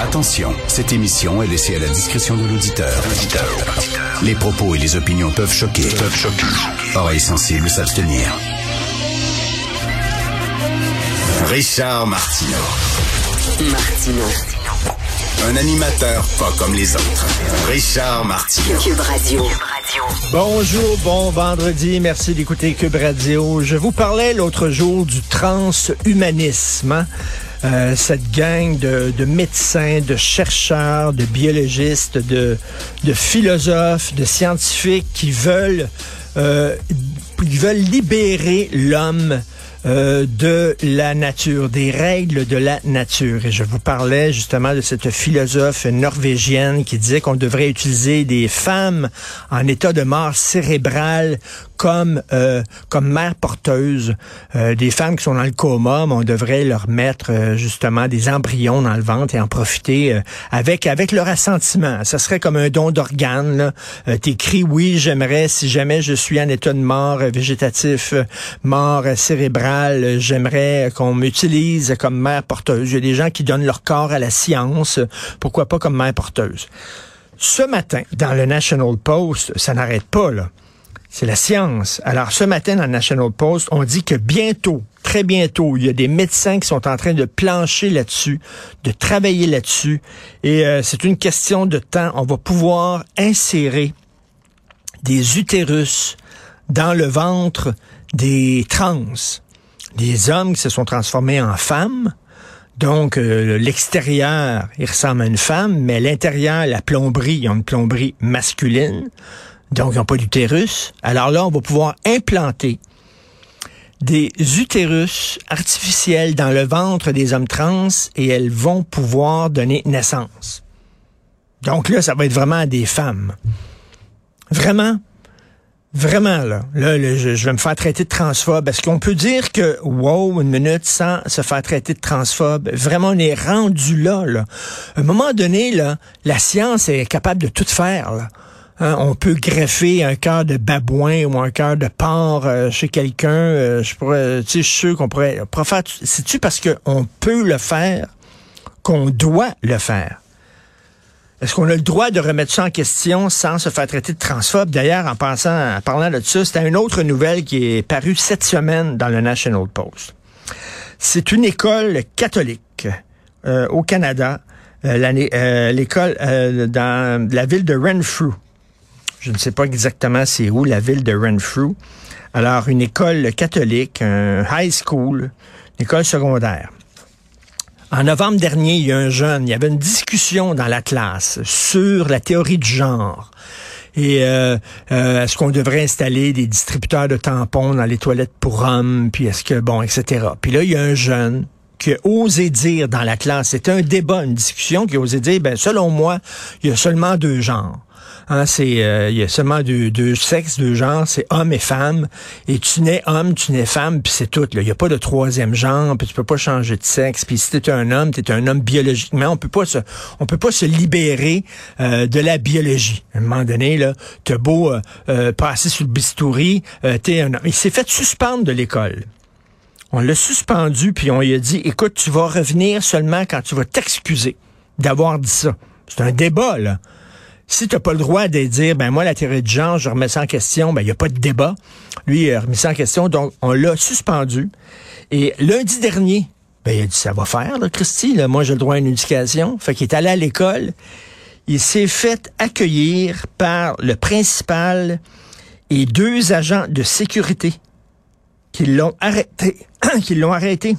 Attention, cette émission est laissée à la discrétion de l'auditeur. Les propos et les opinions peuvent choquer. Peuvent choquer. Oreilles sensibles s'abstenir. Richard Martineau. Martino. Un animateur pas comme les autres. Richard Martineau. Cube Radio. Bonjour, bon vendredi, merci d'écouter Cube Radio. Je vous parlais l'autre jour du transhumanisme. hein. Euh, cette gang de, de médecins, de chercheurs, de biologistes, de, de philosophes, de scientifiques qui veulent, euh, veulent libérer l'homme euh, de la nature, des règles de la nature. Et je vous parlais justement de cette philosophe norvégienne qui disait qu'on devrait utiliser des femmes en état de mort cérébrale comme euh, comme mères porteuses, euh, des femmes qui sont dans le coma, mais on devrait leur mettre euh, justement des embryons dans le ventre et en profiter euh, avec avec leur assentiment. Ça serait comme un don d'organes. là. Euh, T'écris oui, j'aimerais si jamais je suis en état de mort végétatif, mort cérébrale, j'aimerais qu'on m'utilise comme mère porteuse. Il y a des gens qui donnent leur corps à la science, pourquoi pas comme mère porteuse? Ce matin, dans le National Post, ça n'arrête pas là. C'est la science. Alors, ce matin, dans le National Post, on dit que bientôt, très bientôt, il y a des médecins qui sont en train de plancher là-dessus, de travailler là-dessus. Et euh, c'est une question de temps. On va pouvoir insérer des utérus dans le ventre des trans, des hommes qui se sont transformés en femmes. Donc, euh, l'extérieur, il ressemble à une femme, mais l'intérieur, la plomberie, ils ont une plomberie masculine. Donc, ils n'ont pas d'utérus. Alors là, on va pouvoir implanter des utérus artificiels dans le ventre des hommes trans et elles vont pouvoir donner naissance. Donc là, ça va être vraiment des femmes. Vraiment, vraiment, là, là, là, je, vais me faire traiter de transphobe. Est-ce qu'on peut dire que, wow, une minute sans se faire traiter de transphobe? Vraiment, on est rendu là, là. À un moment donné, là, la science est capable de tout faire. Hein, on peut greffer un cœur de babouin ou un cœur de porc euh, chez quelqu'un. euh, je pourrais, tu sais, suis sûr qu'on pourrait. C'est-tu parce qu'on peut le faire qu'on doit le faire? Est-ce qu'on a le droit de remettre ça en question sans se faire traiter de transphobe? D'ailleurs, en, pensant, en parlant de ça, c'était une autre nouvelle qui est parue cette semaine dans le National Post. C'est une école catholique euh, au Canada, l'école dans la ville de Renfrew. Je ne sais pas exactement c'est où la ville de Renfrew. Alors, une école catholique, un high school, une école secondaire. En novembre dernier, il y a un jeune, il y avait une discussion dans la classe sur la théorie du genre. Et euh, euh, est-ce qu'on devrait installer des distributeurs de tampons dans les toilettes pour hommes, puis est-ce que, bon, etc. Puis là, il y a un jeune qui a dire dans la classe, c'était un débat, une discussion, qui a osé dire, ben selon moi, il y a seulement deux genres. Hein, c'est euh, il y a seulement deux, deux sexes, deux genres, c'est homme et femme. Et tu nais homme, tu nais femme, puis c'est tout. là. Il n'y a pas de troisième genre, puis tu peux pas changer de sexe. Puis si t'es un homme, t'es un homme biologiquement. On peut pas se, on peut pas se libérer euh, de la biologie. À un moment donné, là, t'as beau euh, euh, passer sur le bistouri, t'es un homme. Il s'est fait suspendre de l'école. On l'a suspendu, puis on lui a dit, écoute, tu vas revenir seulement quand tu vas t'excuser d'avoir dit ça. C'est un débat, là. Si tu n'as pas le droit de dire, ben moi, la théorie de genre, je remets ça en question, ben il n'y a pas de débat. Lui, il a remis ça en question, donc on l'a suspendu. Et lundi dernier, ben il a dit, ça va faire, là, Christy, là, moi j'ai le droit à une éducation. Fait qu'il est allé à l'école, il s'est fait accueillir par le principal et deux agents de sécurité qui l'ont arrêté. qui l'ont arrêté.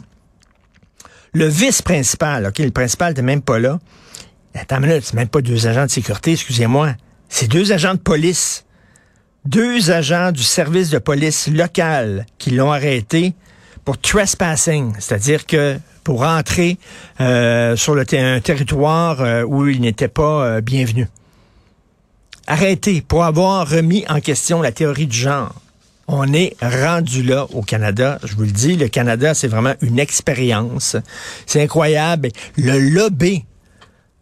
Le vice-principal, OK, le principal n'était même pas là. Attends une minute, c'est même pas deux agents de sécurité, excusez-moi. C'est deux agents de police. Deux agents du service de police local qui l'ont arrêté pour trespassing, c'est-à-dire que pour entrer euh, sur le un territoire euh, où il n'était pas euh, bienvenu. Arrêté pour avoir remis en question la théorie du genre. On est rendu là au Canada. Je vous le dis, le Canada, c'est vraiment une expérience. C'est incroyable. Le lobby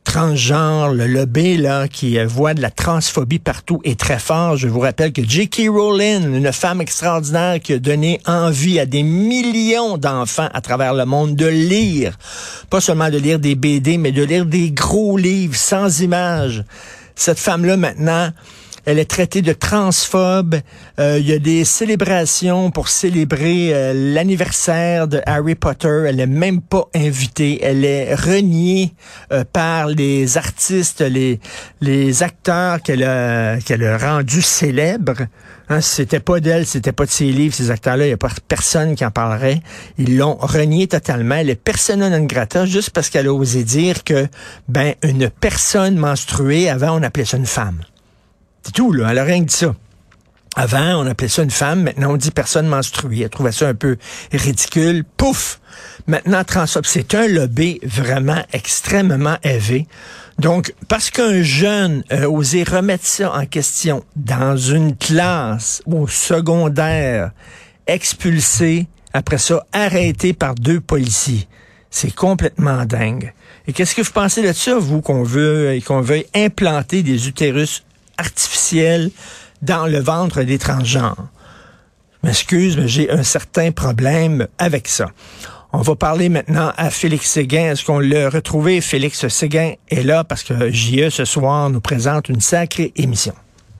transgenres, le lobby là, qui euh, voit de la transphobie partout est très fort. Je vous rappelle que J.K. Rowling, une femme extraordinaire qui a donné envie à des millions d'enfants à travers le monde de lire, pas seulement de lire des BD, mais de lire des gros livres sans images. Cette femme-là, maintenant, elle est traitée de transphobe. Euh, il y a des célébrations pour célébrer euh, l'anniversaire de Harry Potter. Elle n'est même pas invitée. Elle est reniée euh, par les artistes, les, les acteurs qu'elle a, qu'elle a rendus célèbres. Hein, c'était pas d'elle, c'était pas de ses livres, ces acteurs-là, il n'y a pas personne qui en parlerait. Ils l'ont reniée totalement. Elle est persona non grata juste parce qu'elle a osé dire que, ben, une personne menstruée, avant, on appelait ça une femme. C'est tout, là. Elle a rien dit ça. Avant, on appelait ça une femme. Maintenant, on dit personne menstruée. Elle trouvait ça un peu ridicule. Pouf! Maintenant, transphobe. C'est un lobby vraiment extrêmement élevé. Donc, parce qu'un jeune a osé remettre ça en question dans une classe au secondaire, expulsé, après ça, arrêté par deux policiers. C'est complètement dingue. Et qu'est-ce que vous pensez de ça, vous, qu'on veut, qu'on veut implanter des utérus artificielle dans le ventre des transgenres. M'excuse, mais j'ai un certain problème avec ça. On va parler maintenant à Félix Séguin. Est-ce qu'on l'a retrouvé? Félix Séguin est là parce que JE ce soir nous présente une sacrée émission.